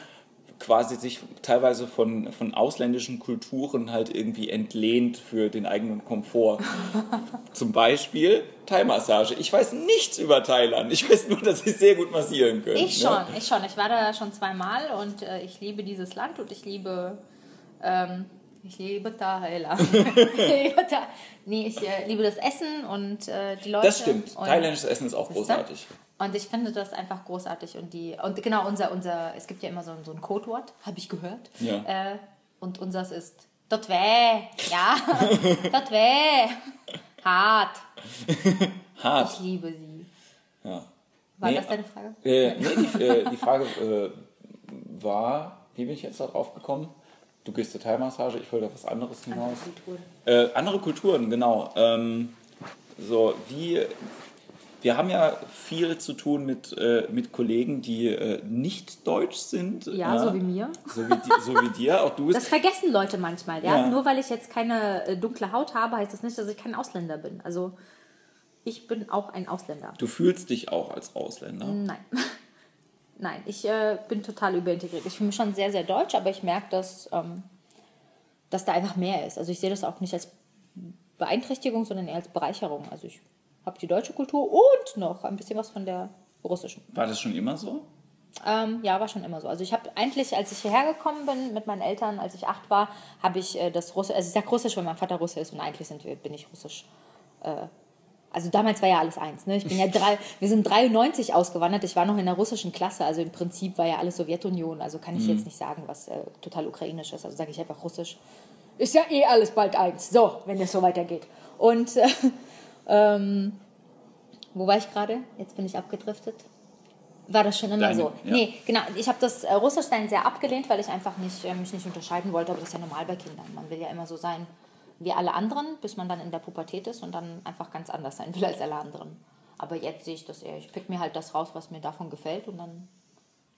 A: quasi sich teilweise von, von ausländischen Kulturen halt irgendwie entlehnt für den eigenen Komfort. Zum Beispiel Thai-Massage. Ich weiß nichts über Thailand. Ich weiß nur, dass sie sehr gut massieren können.
B: Ich
A: ne?
B: schon, ich schon. Ich war da schon zweimal und äh, ich liebe dieses Land und ich liebe, ähm, ich liebe Thailand. ich liebe Tha nee, ich äh, liebe das Essen und äh, die Leute.
A: Das stimmt. Thailändisches Essen ist auch großartig.
B: Und ich finde das einfach großartig. Und, die, und genau, unser, unser, es gibt ja immer so, ein- so ein Codewort, habe ich gehört.
A: Ja.
B: Äh, und unseres ist dort weh. Ja, dort weh. Hart.
A: Hart.
B: Ich liebe sie.
A: Ja.
B: War
A: Nee,
B: das deine Frage?
A: Äh, nee, die, äh, die Frage äh, war, wie bin ich jetzt da drauf gekommen? Du gehst zur Thai-Massage, ich wollte auf was anderes hinaus.
B: Kulturen.
A: Äh, andere Kulturen, genau. Ähm, so, wie. Wir haben ja viel zu tun mit, äh, mit Kollegen, die äh, nicht deutsch sind.
B: Ja, so wie mir.
A: So wie, di- so wie dir. Auch du.
B: Das vergessen Leute manchmal. Ja?
A: Ja.
B: Nur weil ich jetzt keine äh, dunkle Haut habe, heißt das nicht, dass ich kein Ausländer bin. Also ich bin auch ein Ausländer.
A: Du fühlst dich auch als Ausländer.
B: Nein. Nein, ich äh, bin total überintegriert. Ich fühle mich schon sehr, sehr deutsch, aber ich merke, dass, ähm, dass da einfach mehr ist. Also ich sehe das auch nicht als Beeinträchtigung, sondern eher als Bereicherung. Also ich habe die deutsche Kultur und noch ein bisschen was von der russischen.
A: War das schon immer so?
B: Ähm, ja, war schon immer so. Also ich habe eigentlich, als ich hierher gekommen bin mit meinen Eltern, als ich acht war, habe ich äh, das Russisch, also ich sage Russisch, weil mein Vater Russe ist und eigentlich sind wir, bin ich Russisch. Äh, also damals war ja alles eins. Ne? Ich bin ja drei, wir sind 93 ausgewandert. Ich war noch in der russischen Klasse. Also im Prinzip war ja alles Sowjetunion. Also kann ich jetzt nicht sagen, was äh, total ukrainisch ist. Also sage ich einfach Russisch. Ist ja eh alles bald eins. So, wenn es so weitergeht. Und äh, ähm, wo war ich gerade? Jetzt bin ich abgedriftet. War das schon immer
A: Deine-
B: so?
A: ja.
B: Nee, genau. Ich habe das äh, Russisch dann sehr abgelehnt, weil ich einfach nicht, äh, mich nicht unterscheiden wollte. Aber das ist ja normal bei Kindern. Man will ja immer so sein wie alle anderen, bis man dann in der Pubertät ist und dann einfach ganz anders sein will als alle anderen. Aber jetzt sehe ich das eher. Ich pick mir halt das raus, was mir davon gefällt und dann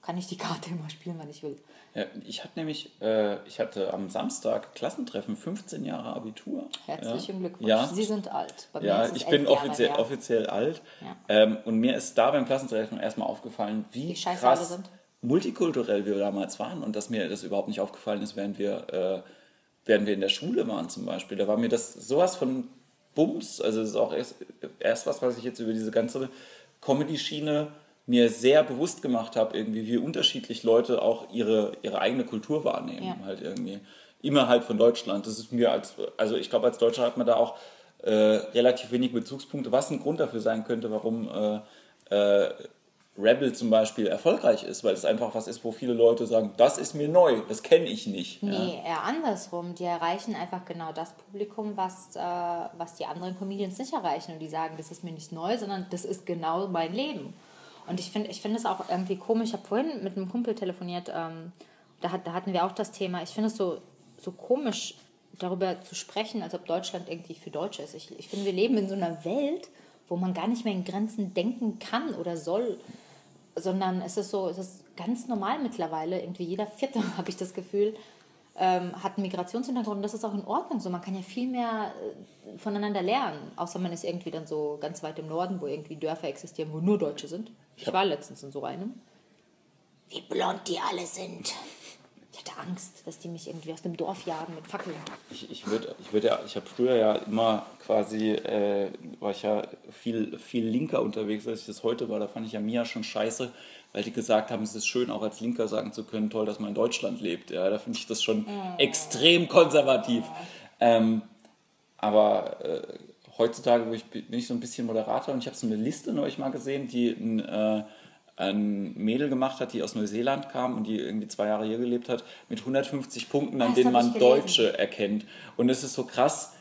B: kann ich die Karte immer spielen, wann ich will.
A: Ja, ich hatte nämlich, äh, ich hatte am Samstag Klassentreffen, 15 Jahre Abitur.
B: Herzlichen
A: ja.
B: Glückwunsch.
A: Ja,
B: Sie sind alt. Bei
A: ja ich bin offiziell, offiziell alt. Ähm, und mir ist da beim Klassentreffen erstmal aufgefallen, wie,
B: Wie scheiße
A: krass
B: alle sind.
A: multikulturell wir damals waren und dass mir das überhaupt nicht aufgefallen ist, während wir, äh, während wir in der Schule waren zum Beispiel. Da war mir das sowas von Bums, also das ist auch erst, erst was, was ich jetzt über diese ganze Comedy-Schiene mir sehr bewusst gemacht habe, irgendwie, wie unterschiedlich Leute auch ihre, ihre eigene Kultur wahrnehmen,
B: Ja.
A: halt irgendwie. Innerhalb von Deutschland. Das ist mir als, also ich glaube, als Deutscher hat man da auch äh, relativ wenig Bezugspunkte, was ein Grund dafür sein könnte, warum äh, äh, Rebel zum Beispiel erfolgreich ist, weil es einfach was ist, wo viele Leute sagen, das ist mir neu, das kenne ich nicht. Ja.
B: Nee, eher andersrum. Die erreichen einfach genau das Publikum, was, äh, was die anderen Comedians nicht erreichen. Und die sagen, das ist mir nicht neu, sondern das ist genau mein Leben. Und ich finde ich find es auch irgendwie komisch. Ich habe vorhin mit einem Kumpel telefoniert, ähm, da, hat, da hatten wir auch das Thema. Ich finde es so, so komisch, darüber zu sprechen, als ob Deutschland irgendwie für Deutsche ist. Ich, ich finde, wir leben in so einer Welt, wo man gar nicht mehr in Grenzen denken kann oder soll sondern es ist so, es ist ganz normal mittlerweile. Irgendwie jeder Vierte, habe ich das Gefühl, ähm, hat einen Migrationshintergrund. Und das ist auch in Ordnung so. Man kann ja viel mehr äh, voneinander lernen. Außer man ist irgendwie dann so ganz weit im Norden, wo irgendwie Dörfer existieren, wo nur Deutsche sind. Ich war letztens in so einem. Wie blond die alle sind. Ich hatte Angst, dass die mich irgendwie aus dem Dorf jagen mit Fackeln.
A: Ich, ich würde ich würd ja, ich habe früher ja immer quasi, äh, war ich ja viel, viel linker unterwegs, als ich das heute war. Da fand ich ja Mia schon scheiße, weil die gesagt haben, es ist schön, auch als Linker sagen zu können, toll, dass man in Deutschland lebt. Ja, da finde ich das schon extrem konservativ. Ähm, aber äh, heutzutage wo ich, bin ich so ein bisschen moderater und ich habe so eine Liste neulich mal gesehen, die ein, äh, ein Mädel gemacht hat, die aus Neuseeland kam und die irgendwie zwei Jahre hier gelebt hat, mit 150 Punkten, an
B: Das
A: denen man. Deutsche erkennt. Und es ist so krass,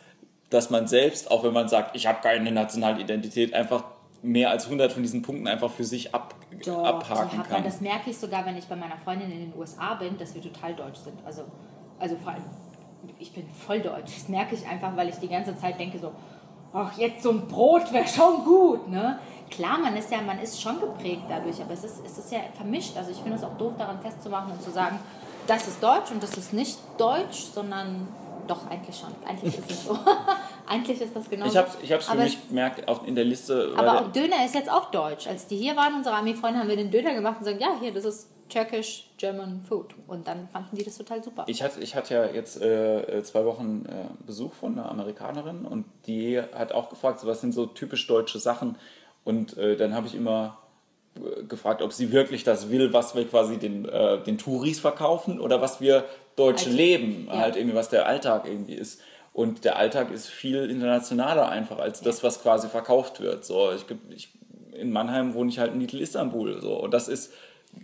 A: dass man selbst, auch wenn man sagt, ich habe keine nationale Identität, einfach mehr als 100 von diesen Punkten einfach für sich ab,
B: Doch,
A: abhaken kann.
B: man, das merke ich sogar, wenn ich bei meiner Freundin in den USA bin, dass wir total deutsch sind. Also, also vor allem, ich bin voll deutsch. Das merke ich einfach, weil ich die ganze Zeit denke so, ach, jetzt so ein Brot wäre schon gut, ne? Klar, man ist ja, man ist schon geprägt dadurch, aber es ist, es ist ja vermischt. Also ich finde es auch doof, daran festzumachen und zu sagen, das ist deutsch und das ist nicht deutsch, sondern doch, eigentlich schon. Eigentlich ist es so. eigentlich ist das genau
A: Ich habe ich hab's für
B: Aber
A: mich gemerkt, auch in der Liste.
B: aber auch Döner ist jetzt auch deutsch. Als die hier waren, unsere Army-Freunde, haben wir den Döner gemacht und sagen, ja, hier, das ist Turkish German Food. Und dann fanden die das total super.
A: Ich hatte, ich hatte ja jetzt äh, zwei Wochen äh, Besuch von einer Amerikanerin und die hat auch gefragt, so, was sind so typisch deutsche Sachen. Und äh, dann habe ich immer äh, gefragt, ob sie wirklich das will, was wir quasi den, äh, den Touris verkaufen oder was wir Deutsche
B: Alltag.
A: leben,
B: Ja.
A: halt irgendwie, was der Alltag irgendwie ist. Und der Alltag ist viel internationaler einfach als das, was quasi verkauft wird. So, ich, ich, in Mannheim wohne ich halt in Little Istanbul. So, und das ist,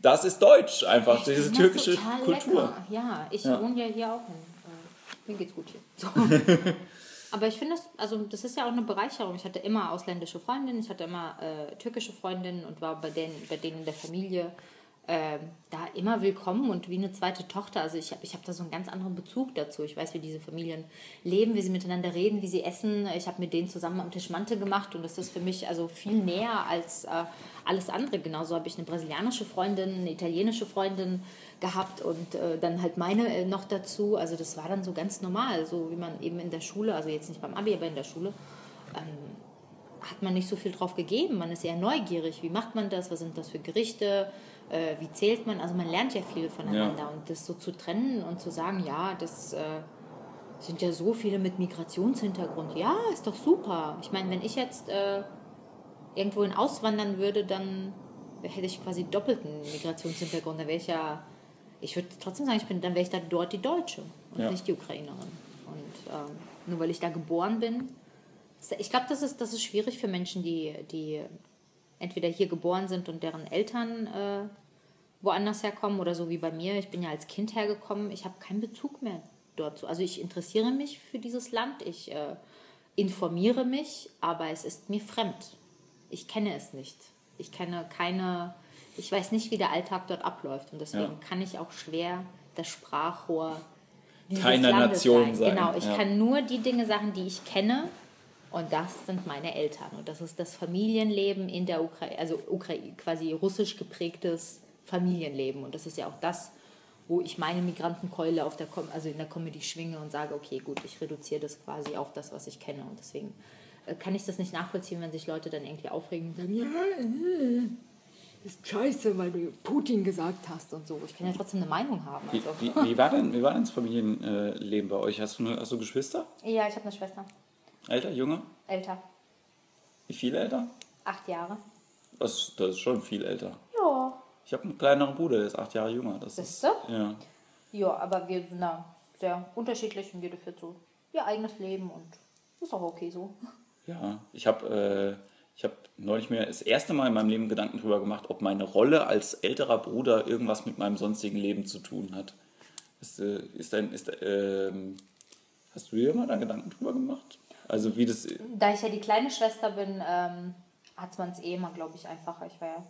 A: das ist deutsch einfach,
B: Ich
A: diese türkische Kultur.
B: Lecker. Ja, ich
A: Ja.
B: wohne ja hier auch in. Äh, mir geht's gut hier. So. Aber ich finde das, also das ist ja auch eine Bereicherung. Ich hatte immer ausländische Freundinnen, ich hatte immer äh, türkische Freundinnen und war bei denen, bei denen in der Familie ähm, da immer willkommen und wie eine zweite Tochter. Also ich habe ich hab da so einen ganz anderen Bezug dazu. Ich weiß, wie diese Familien leben, wie sie miteinander reden, wie sie essen. Ich habe mit denen zusammen am Tisch Mante gemacht und das ist für mich also viel näher als äh, alles andere. Genauso habe ich eine brasilianische Freundin, eine italienische Freundin gehabt und äh, dann halt meine äh, noch dazu. Also das war dann so ganz normal, so wie man eben in der Schule, also jetzt nicht beim Abi, aber in der Schule, ähm, hat man nicht so viel drauf gegeben. Man ist eher neugierig. Wie macht man das? Was sind das für Gerichte? Äh, wie zählt man? Also man lernt ja viel voneinander.
A: Ja.
B: Und das so zu trennen und zu sagen, ja, das äh, sind ja so viele mit Migrationshintergrund. Ja, ist doch super. Ich meine, wenn ich jetzt äh, irgendwohin auswandern würde, dann hätte ich quasi doppelten Migrationshintergrund. Dann wäre ich ja, ich würde trotzdem sagen, ich bin, dann wäre ich da dort die Deutsche und
A: Ja.
B: nicht die Ukrainerin. Und ähm, nur weil ich da geboren bin, ich glaube, das ist, das ist schwierig für Menschen, die, die entweder hier geboren sind und deren Eltern äh, woanders herkommen oder so wie bei mir. Ich bin ja als Kind hergekommen. Ich habe keinen Bezug mehr dort. Also ich interessiere mich für dieses Land, ich äh, informiere mich, aber es ist mir fremd. Ich kenne es nicht. Ich kenne keine, ich weiß nicht, wie der Alltag dort abläuft und deswegen
A: Ja.
B: kann ich auch schwer das Sprachrohr
A: Keiner Nation sein,
B: Genau, ich
A: ja.
B: kann nur die Dinge sagen, die ich kenne und das sind meine Eltern. Und das ist das Familienleben in der Ukraine, also Ukraine, quasi russisch geprägtes Familienleben. Und das ist ja auch das, wo ich meine Migrantenkeule auf der Com also in der Comedy schwinge und sage, okay, gut, ich reduziere das quasi auf das, was ich kenne. Und deswegen äh, kann ich das nicht nachvollziehen, wenn sich Leute dann irgendwie aufregen und sagen, ja, äh, ist scheiße, weil du Putin gesagt hast und so. Ich kann ja trotzdem eine Meinung haben.
A: Wie,
B: Also.
A: wie, wie, war denn, wie war denn das Familienleben bei euch? Hast du, eine- hast du Geschwister?
B: Ja, ich habe eine Schwester,
A: Älter, jünger?
B: älter,
A: Wie viel älter?
B: acht Jahre.
A: Das, das ist schon viel älter.
B: Ja,
A: Ich habe einen kleineren Bruder, der ist acht Jahre jünger. Das ist,
B: Siehst du?
A: ja.
B: Ja, aber wir sind da sehr unterschiedlich und jeder führt so ihr eigenes Leben und ist auch okay so.
A: Ja, ich habe äh, ich hab neulich mir das erste Mal in meinem Leben Gedanken darüber gemacht, ob meine Rolle als älterer Bruder irgendwas mit meinem sonstigen Leben zu tun hat. Ist, äh, ist dein, ist, ähm, hast du dir mal da Gedanken drüber gemacht? Also wie das,
B: Da ich ja die kleine Schwester bin, ähm, hat man es eh immer, glaube ich, einfacher. Ich war ja,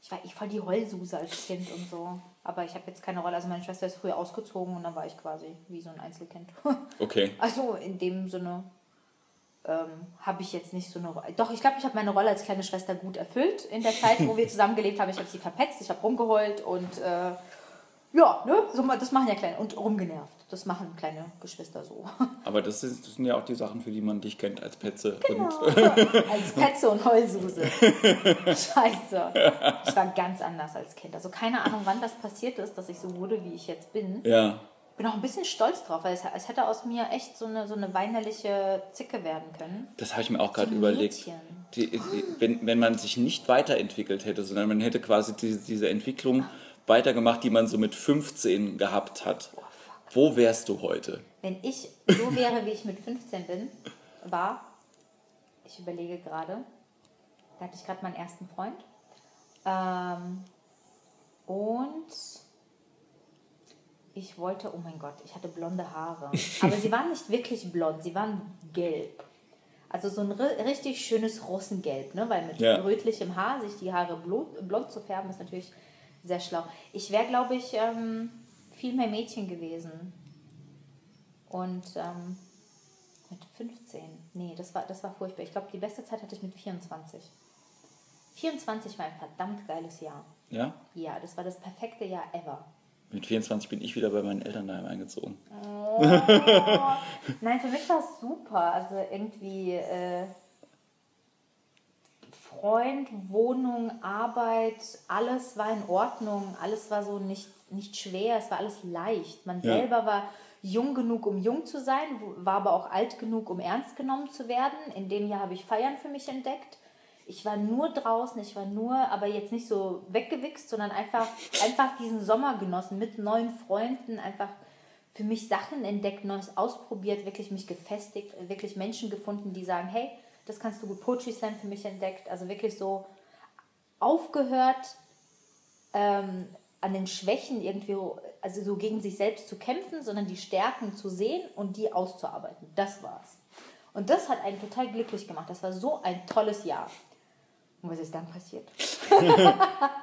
B: ich war eh voll die Heulsuse als Kind und so. Aber ich habe jetzt keine Rolle. Also meine Schwester ist früher ausgezogen und dann war ich quasi wie so ein Einzelkind.
A: okay,
B: Also in dem Sinne ähm, habe ich jetzt nicht so eine Rolle. Doch, ich glaube, ich habe meine Rolle als kleine Schwester gut erfüllt in der Zeit, wo wir zusammengelebt haben. Ich habe sie verpetzt, ich habe rumgeheult und äh, ja, ne, so, das machen ja kleine und rumgenervt. Das machen kleine Geschwister so.
A: aber das, ist, das sind ja auch die Sachen, für die man dich kennt als Petze.
B: Genau.
A: Und,
B: als Petze und Heulsuse. Scheiße. Ich war ganz anders als Kind. Also keine Ahnung, wann das passiert ist, dass ich so wurde, wie ich jetzt bin.
A: ja,
B: Bin auch ein bisschen stolz drauf, weil es, es hätte aus mir echt so eine, so eine weinerliche Zicke werden können.
A: das habe ich mir auch gerade überlegt. Die, die, wenn, wenn man sich nicht weiterentwickelt hätte, sondern man hätte quasi diese, diese Entwicklung weitergemacht, die man so mit 15 gehabt hat. Wo wärst du heute?
B: Wenn ich so wäre, wie ich mit 15 bin, war, ich überlege gerade, da hatte ich gerade meinen ersten Freund. Ähm, und ich wollte, oh mein Gott, ich hatte blonde Haare. Aber sie waren nicht wirklich blond, sie waren gelb. Also so ein ri- richtig schönes Russengelb, ne? weil mit
A: Ja.
B: rötlichem Haar sich die Haare blond, blond zu färben, ist natürlich sehr schlau. Ich wäre, glaube ich, ähm, viel mehr Mädchen gewesen. Und ähm, mit 15, nee, das war, das war furchtbar. Ich glaube, die beste Zeit hatte ich mit 24. 24 war ein verdammt geiles Jahr.
A: Ja?
B: Ja, das war das perfekte Jahr ever.
A: Mit 24 bin ich wieder bei meinen Eltern daheim eingezogen.
B: Nein, für mich war es super. Also irgendwie äh, Freund, Wohnung, Arbeit, alles war in Ordnung. Alles war so nicht, nicht schwer, es war alles leicht. Man
A: Ja.
B: selber war jung genug, um jung zu sein, war aber auch alt genug, um ernst genommen zu werden. In dem Jahr habe ich Feiern für mich entdeckt. Ich war nur draußen, ich war nur, aber jetzt nicht so weggewichst, sondern einfach, einfach diesen Sommer genossen mit neuen Freunden, einfach für mich Sachen entdeckt, Neues ausprobiert, wirklich mich gefestigt, wirklich Menschen gefunden, die sagen, hey, das kannst du gut, Poetry Slam für mich entdeckt, also wirklich so aufgehört, ähm, an den Schwächen irgendwie, also so gegen sich selbst zu kämpfen, sondern die Stärken zu sehen und die auszuarbeiten. Das war's. Und das hat einen total glücklich gemacht. Das war so ein tolles Jahr. Und was ist dann passiert?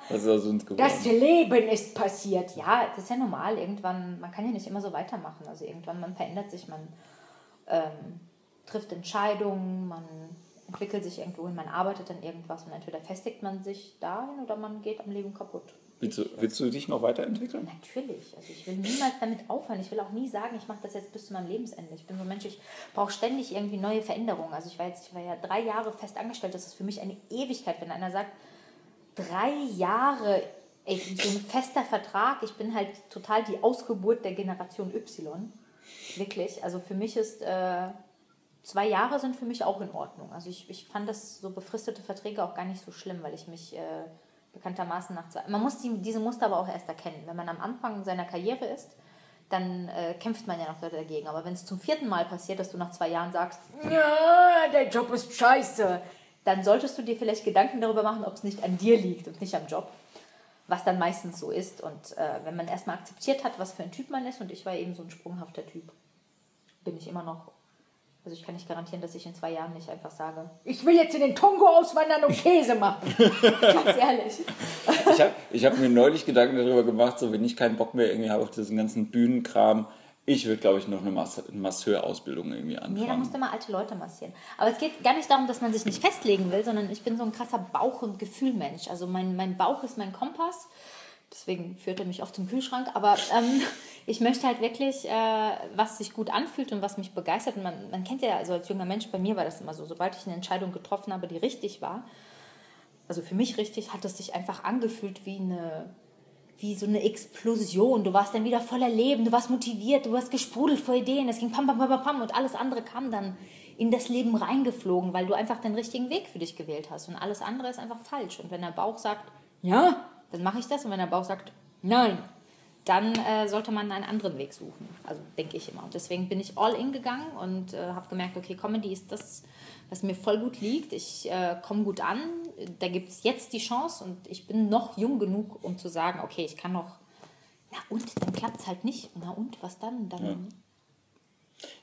A: Was ist aus uns geworden?
B: Das Leben ist passiert. Ja, das ist ja normal. Irgendwann, man kann ja nicht immer so weitermachen. Also irgendwann, man verändert sich, man ähm, trifft Entscheidungen, man entwickelt sich irgendwo hin, man arbeitet an irgendwas und entweder festigt man sich dahin oder man geht am Leben kaputt.
A: Willst du, willst du dich noch weiterentwickeln?
B: Natürlich. Also ich will niemals damit aufhören. Ich will auch nie sagen, ich mache das jetzt bis zu meinem Lebensende. Ich bin so ein Mensch, ich brauche ständig irgendwie neue Veränderungen. Also ich war jetzt, ich war ja drei Jahre fest angestellt. Das ist für mich eine Ewigkeit, wenn einer sagt, drei Jahre, ey, so ein fester Vertrag. Ich bin halt total die Ausgeburt der Generation Y. Wirklich. Also für mich ist äh, zwei Jahre sind für mich auch in Ordnung. Also ich, ich fand das so befristete Verträge auch gar nicht so schlimm, weil ich mich äh, bekanntermaßen nach zwei. Man muss die, diese Muster aber auch erst erkennen. Wenn man am Anfang seiner Karriere ist, dann äh, kämpft man ja noch dagegen. Aber wenn es zum vierten Mal passiert, dass du nach zwei Jahren sagst, ja, der Job ist scheiße, dann solltest du dir vielleicht Gedanken darüber machen, ob es nicht an dir liegt und nicht am Job. Was dann meistens so ist. Und äh, wenn man erstmal akzeptiert hat, was für ein Typ man ist, und ich war eben so ein sprunghafter Typ, bin ich immer noch. Also ich kann nicht garantieren, dass ich in zwei Jahren nicht einfach sage, ich will jetzt in den Kongo auswandern und Käse machen. Ganz ehrlich.
A: Ich habe ich hab mir neulich Gedanken darüber gemacht, so wenn ich keinen Bock mehr irgendwie habe auf diesen ganzen Bühnenkram, ich würde, glaube ich, noch eine Mas Masseurausbildung irgendwie anfangen.
B: Nee, da musst du mal alte Leute massieren. Aber es geht gar nicht darum, dass man sich nicht festlegen will, sondern ich bin so ein krasser Bauch- und Gefühlmensch. Also mein, mein Bauch ist mein Kompass. Deswegen führt er mich oft zum Kühlschrank. Aber ähm, ich möchte halt wirklich, äh, was sich gut anfühlt und was mich begeistert. Und man, man kennt ja, also als junger Mensch, bei mir war das immer so, sobald ich eine Entscheidung getroffen habe, die richtig war, also für mich richtig, hat es sich einfach angefühlt wie eine wie so eine Explosion. Du warst dann wieder voller Leben, du warst motiviert, du hast gesprudelt vor Ideen, es ging pam, pam, pam, pam und alles andere kam dann in das Leben reingeflogen, weil du einfach den richtigen Weg für dich gewählt hast und alles andere ist einfach falsch. Und wenn der Bauch sagt, ja, dann mache ich das und wenn der Bauch sagt, nein, dann äh, sollte man einen anderen Weg suchen. Also denke ich immer. Und deswegen bin ich all in gegangen und äh, habe gemerkt, okay, Comedy ist das, was mir voll gut liegt. Ich äh, komme gut an. Da gibt es jetzt die Chance und ich bin noch jung genug, um zu sagen, okay, ich kann noch. Na und, dann klappt es halt nicht. Na und, was dann? Dann.
A: Ja.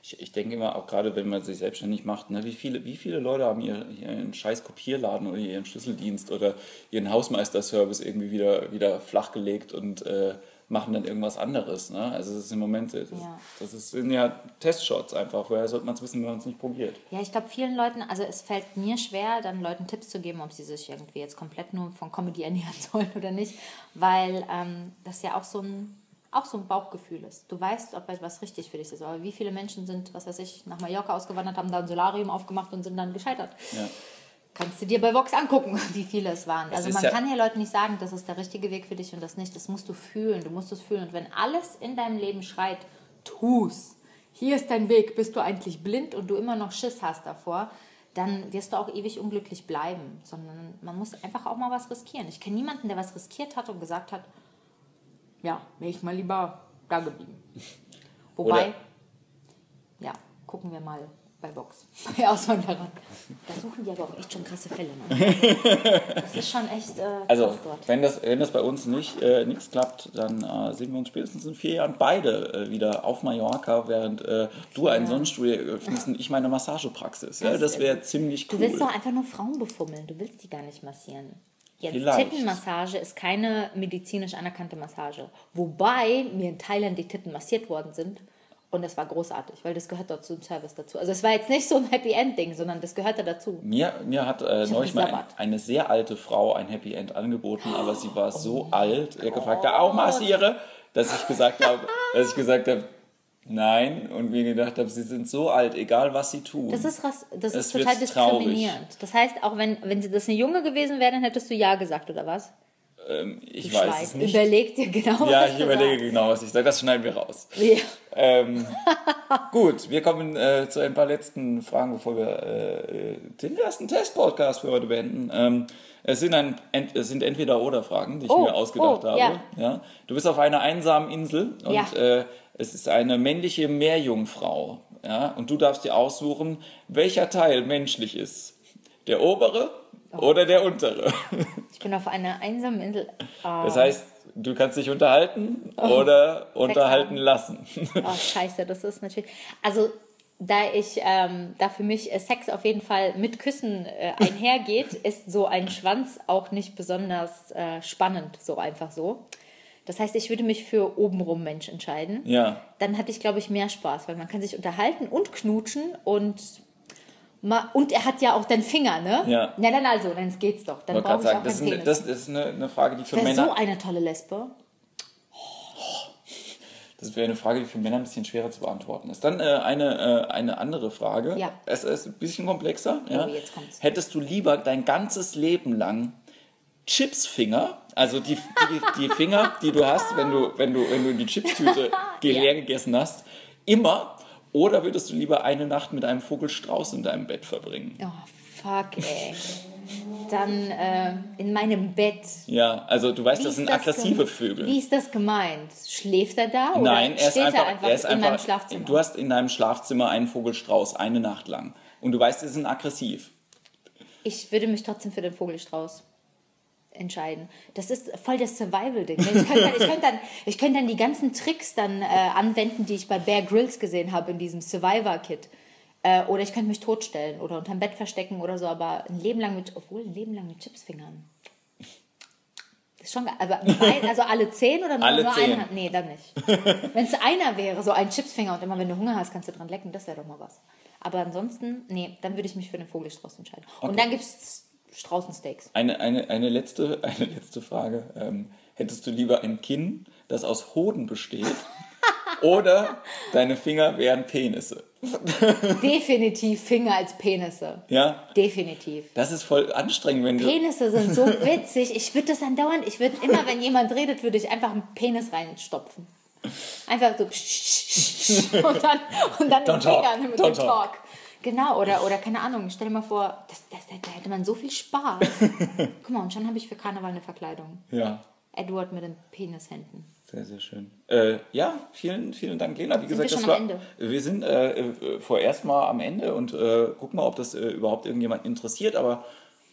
A: Ich, ich denke immer, auch gerade wenn man sich selbstständig macht, ne, wie, viele, wie viele Leute haben ihr, ihren scheiß Kopierladen oder ihren Schlüsseldienst oder ihren Hausmeisterservice irgendwie wieder, wieder flachgelegt und äh, machen dann irgendwas anderes. Ne? Also das ist im Moment, das, ja. das ist, sind ja Testshots einfach. Woher sollte man es wissen, wenn man es nicht probiert?
B: Ja, ich glaube vielen Leuten, also es fällt mir schwer, dann Leuten Tipps zu geben, ob sie sich irgendwie jetzt komplett nur von Comedy ernähren sollen oder nicht, weil ähm, das ja auch so ein auch so ein Bauchgefühl ist. Du weißt, ob etwas richtig für dich ist. Aber wie viele Menschen sind, was weiß ich, nach Mallorca ausgewandert, haben da ein Solarium aufgemacht und sind dann gescheitert. Ja. Kannst du dir bei Vox angucken, wie viele es waren. Es also man ja kann hier Leuten nicht sagen, das ist der richtige Weg für dich und das nicht. Das musst du fühlen, du musst es fühlen. Und wenn alles in deinem Leben schreit, tu's, hier ist dein Weg, bist du eigentlich blind und du immer noch Schiss hast davor, dann wirst du auch ewig unglücklich bleiben. Sondern man muss einfach auch mal was riskieren. Ich kenne niemanden, der was riskiert hat und gesagt hat, ja, wäre ich mal lieber da geblieben. Wobei, Oder ja, gucken wir mal bei Box, bei Auswanderern. Da suchen die aber auch echt schon krasse Fälle. Ne? das ist schon echt äh,
A: Also, wenn das, wenn das bei uns nicht äh, nichts klappt, dann äh, sehen wir uns spätestens in vier Jahren beide äh, wieder auf Mallorca, während äh, du ein ja. Sonnenstudio öffnest und ich meine Massagepraxis. Ja, das wäre ziemlich
B: cool. Du willst doch einfach nur Frauen befummeln, du willst die gar nicht massieren. Jetzt Vielleicht. Tittenmassage ist keine medizinisch anerkannte Massage. Wobei mir in Thailand die Titten massiert worden sind und das war großartig, weil das gehört dort zum Service dazu. Also es war jetzt nicht so ein Happy End Ding, sondern das gehörte dazu.
A: Mir, mir hat äh, neulich mal ein, eine sehr alte Frau ein Happy End angeboten, aber sie war oh so alt, er gefragt, auch massiere, dass ich gesagt habe, dass ich gesagt habe, nein und mir gedacht habe, sie sind so alt, egal was sie tun.
B: Das ist, das ist total diskriminierend. Traurig. Das heißt, auch wenn, wenn das eine Junge gewesen wäre, dann hättest du ja gesagt, oder was?
A: Ähm, ich du weiß schweigst. es nicht.
B: Überleg dir genau,
A: Ja, ich überlege sagst. genau, was ich sage. Das schneiden wir raus. Ja. Ähm, gut, wir kommen äh, zu ein paar letzten Fragen, bevor wir äh, den ersten Test-Podcast für heute beenden. Ähm, es sind, ein, ent, es sind entweder oder Fragen, die ich oh, mir ausgedacht oh, habe. Ja. ja. Du bist auf einer einsamen Insel und ja. äh, es ist eine männliche Meerjungfrau. Ja? Und du darfst dir aussuchen, welcher Teil menschlich ist. Der obere oh. oder der untere.
B: Ich bin auf einer einsamen Insel.
A: Oh. Das heißt, du kannst dich unterhalten oh. oder unterhalten lassen.
B: Oh, scheiße, das ist natürlich. Also, da ich, ähm, da für mich Sex auf jeden Fall mit Küssen äh, einhergeht, ist so ein Schwanz auch nicht besonders äh, spannend, so einfach so. Das heißt, ich würde mich für obenrum Mensch entscheiden.
A: Ja.
B: Dann hatte ich, glaube ich, mehr Spaß, weil man kann sich unterhalten und knutschen und und er hat ja auch den Finger, ne?
A: Ja.
B: Ja, dann also, dann geht's doch. Dann brauche ich sagen, auch
A: das,
B: Penis.
A: das ist eine, eine Frage, die für Männer...
B: so eine tolle Lesbe.
A: Das wäre eine Frage, die für Männer ein bisschen schwerer zu beantworten ist. Dann äh, eine, äh, eine andere Frage.
B: Ja.
A: Es ist ein bisschen komplexer. Ja.
B: Oh, jetzt kommt's.
A: Hättest du lieber dein ganzes Leben lang Chipsfinger, also die, die, die Finger, die du hast, wenn du, wenn du, wenn du die Chipstüte leer gegessen hast, immer Oder würdest du lieber eine Nacht mit einem Vogelstrauß in deinem Bett verbringen?
B: Oh, fuck, ey. Dann äh, in meinem Bett.
A: Ja, also du weißt,
B: Wie
A: das sind
B: das
A: aggressive Vögel.
B: Wie ist das gemeint? Schläft er da? Oder
A: Nein, er ist
B: steht
A: einfach,
B: er einfach
A: er ist
B: in
A: einfach
B: meinem Schlafzimmer?
A: Du hast in deinem Schlafzimmer einen Vogelstrauß eine Nacht lang. Und du weißt, sie sind aggressiv.
B: Ich würde mich trotzdem für den Vogelstrauß entscheiden. Das ist voll das Survival-Ding. ne? Ich könnte dann, ich könnte dann, ich könnte dann die ganzen Tricks dann äh, anwenden, die ich bei Bear Grylls gesehen habe in diesem Survivor-Kit. Äh, oder ich könnte mich totstellen oder unterm Bett verstecken oder so, aber ein Leben lang mit, obwohl ein Leben lang mit Chipsfingern. Das ist schon, aber ein, also alle zehn oder nur,
A: Alle
B: nur
A: zehn.
B: eine Hand? Nee, dann nicht. Wenn es einer wäre, so ein Chipsfinger und immer wenn du Hunger hast, kannst du dran lecken, das wäre doch mal was. Aber ansonsten, nee, dann würde ich mich für den Vogelstrauß entscheiden. Und dann gibt es Straußensteaks.
A: Eine, eine, eine, letzte, eine letzte Frage. Ähm, hättest du lieber ein Kinn, das aus Hoden besteht? oder deine Finger wären Penisse?
B: Definitiv Finger als Penisse.
A: Ja,
B: Definitiv.
A: das ist voll anstrengend, wenn du.
B: Penisse sind so witzig. Ich würde das andauernd, ich würde immer, wenn jemand redet, würde ich einfach einen Penis reinstopfen. Einfach so und dann, und dann den
A: Don't talk.
B: Finger mit dem
A: talk.
B: Talk. Genau, oder, oder keine Ahnung, stell dir mal vor, das, das, da hätte man so viel Spaß. Guck mal, und schon habe ich für Karneval eine Verkleidung.
A: Ja,
B: Edward mit den Penishänden.
A: sehr, sehr schön. Äh, ja, vielen, vielen Dank, Lena. Wie gesagt,
B: wir
A: das war,
B: am Ende?
A: wir sind äh, äh, vorerst mal am Ende und äh, gucken mal, ob das äh, überhaupt irgendjemand interessiert. Aber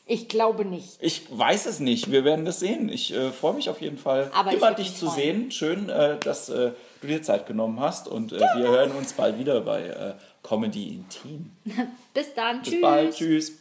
B: Ich glaube nicht.
A: Ich weiß es nicht. Wir werden das sehen. Ich äh, freue mich auf jeden Fall,
B: Aber
A: immer dich zu
B: freuen.
A: sehen. Schön, äh, dass du dir Zeit genommen hast. Und wir hören uns bald wieder bei Comedy Intim.
B: Bis dann.
A: Bis
B: Tschüss.
A: bald. Tschüss.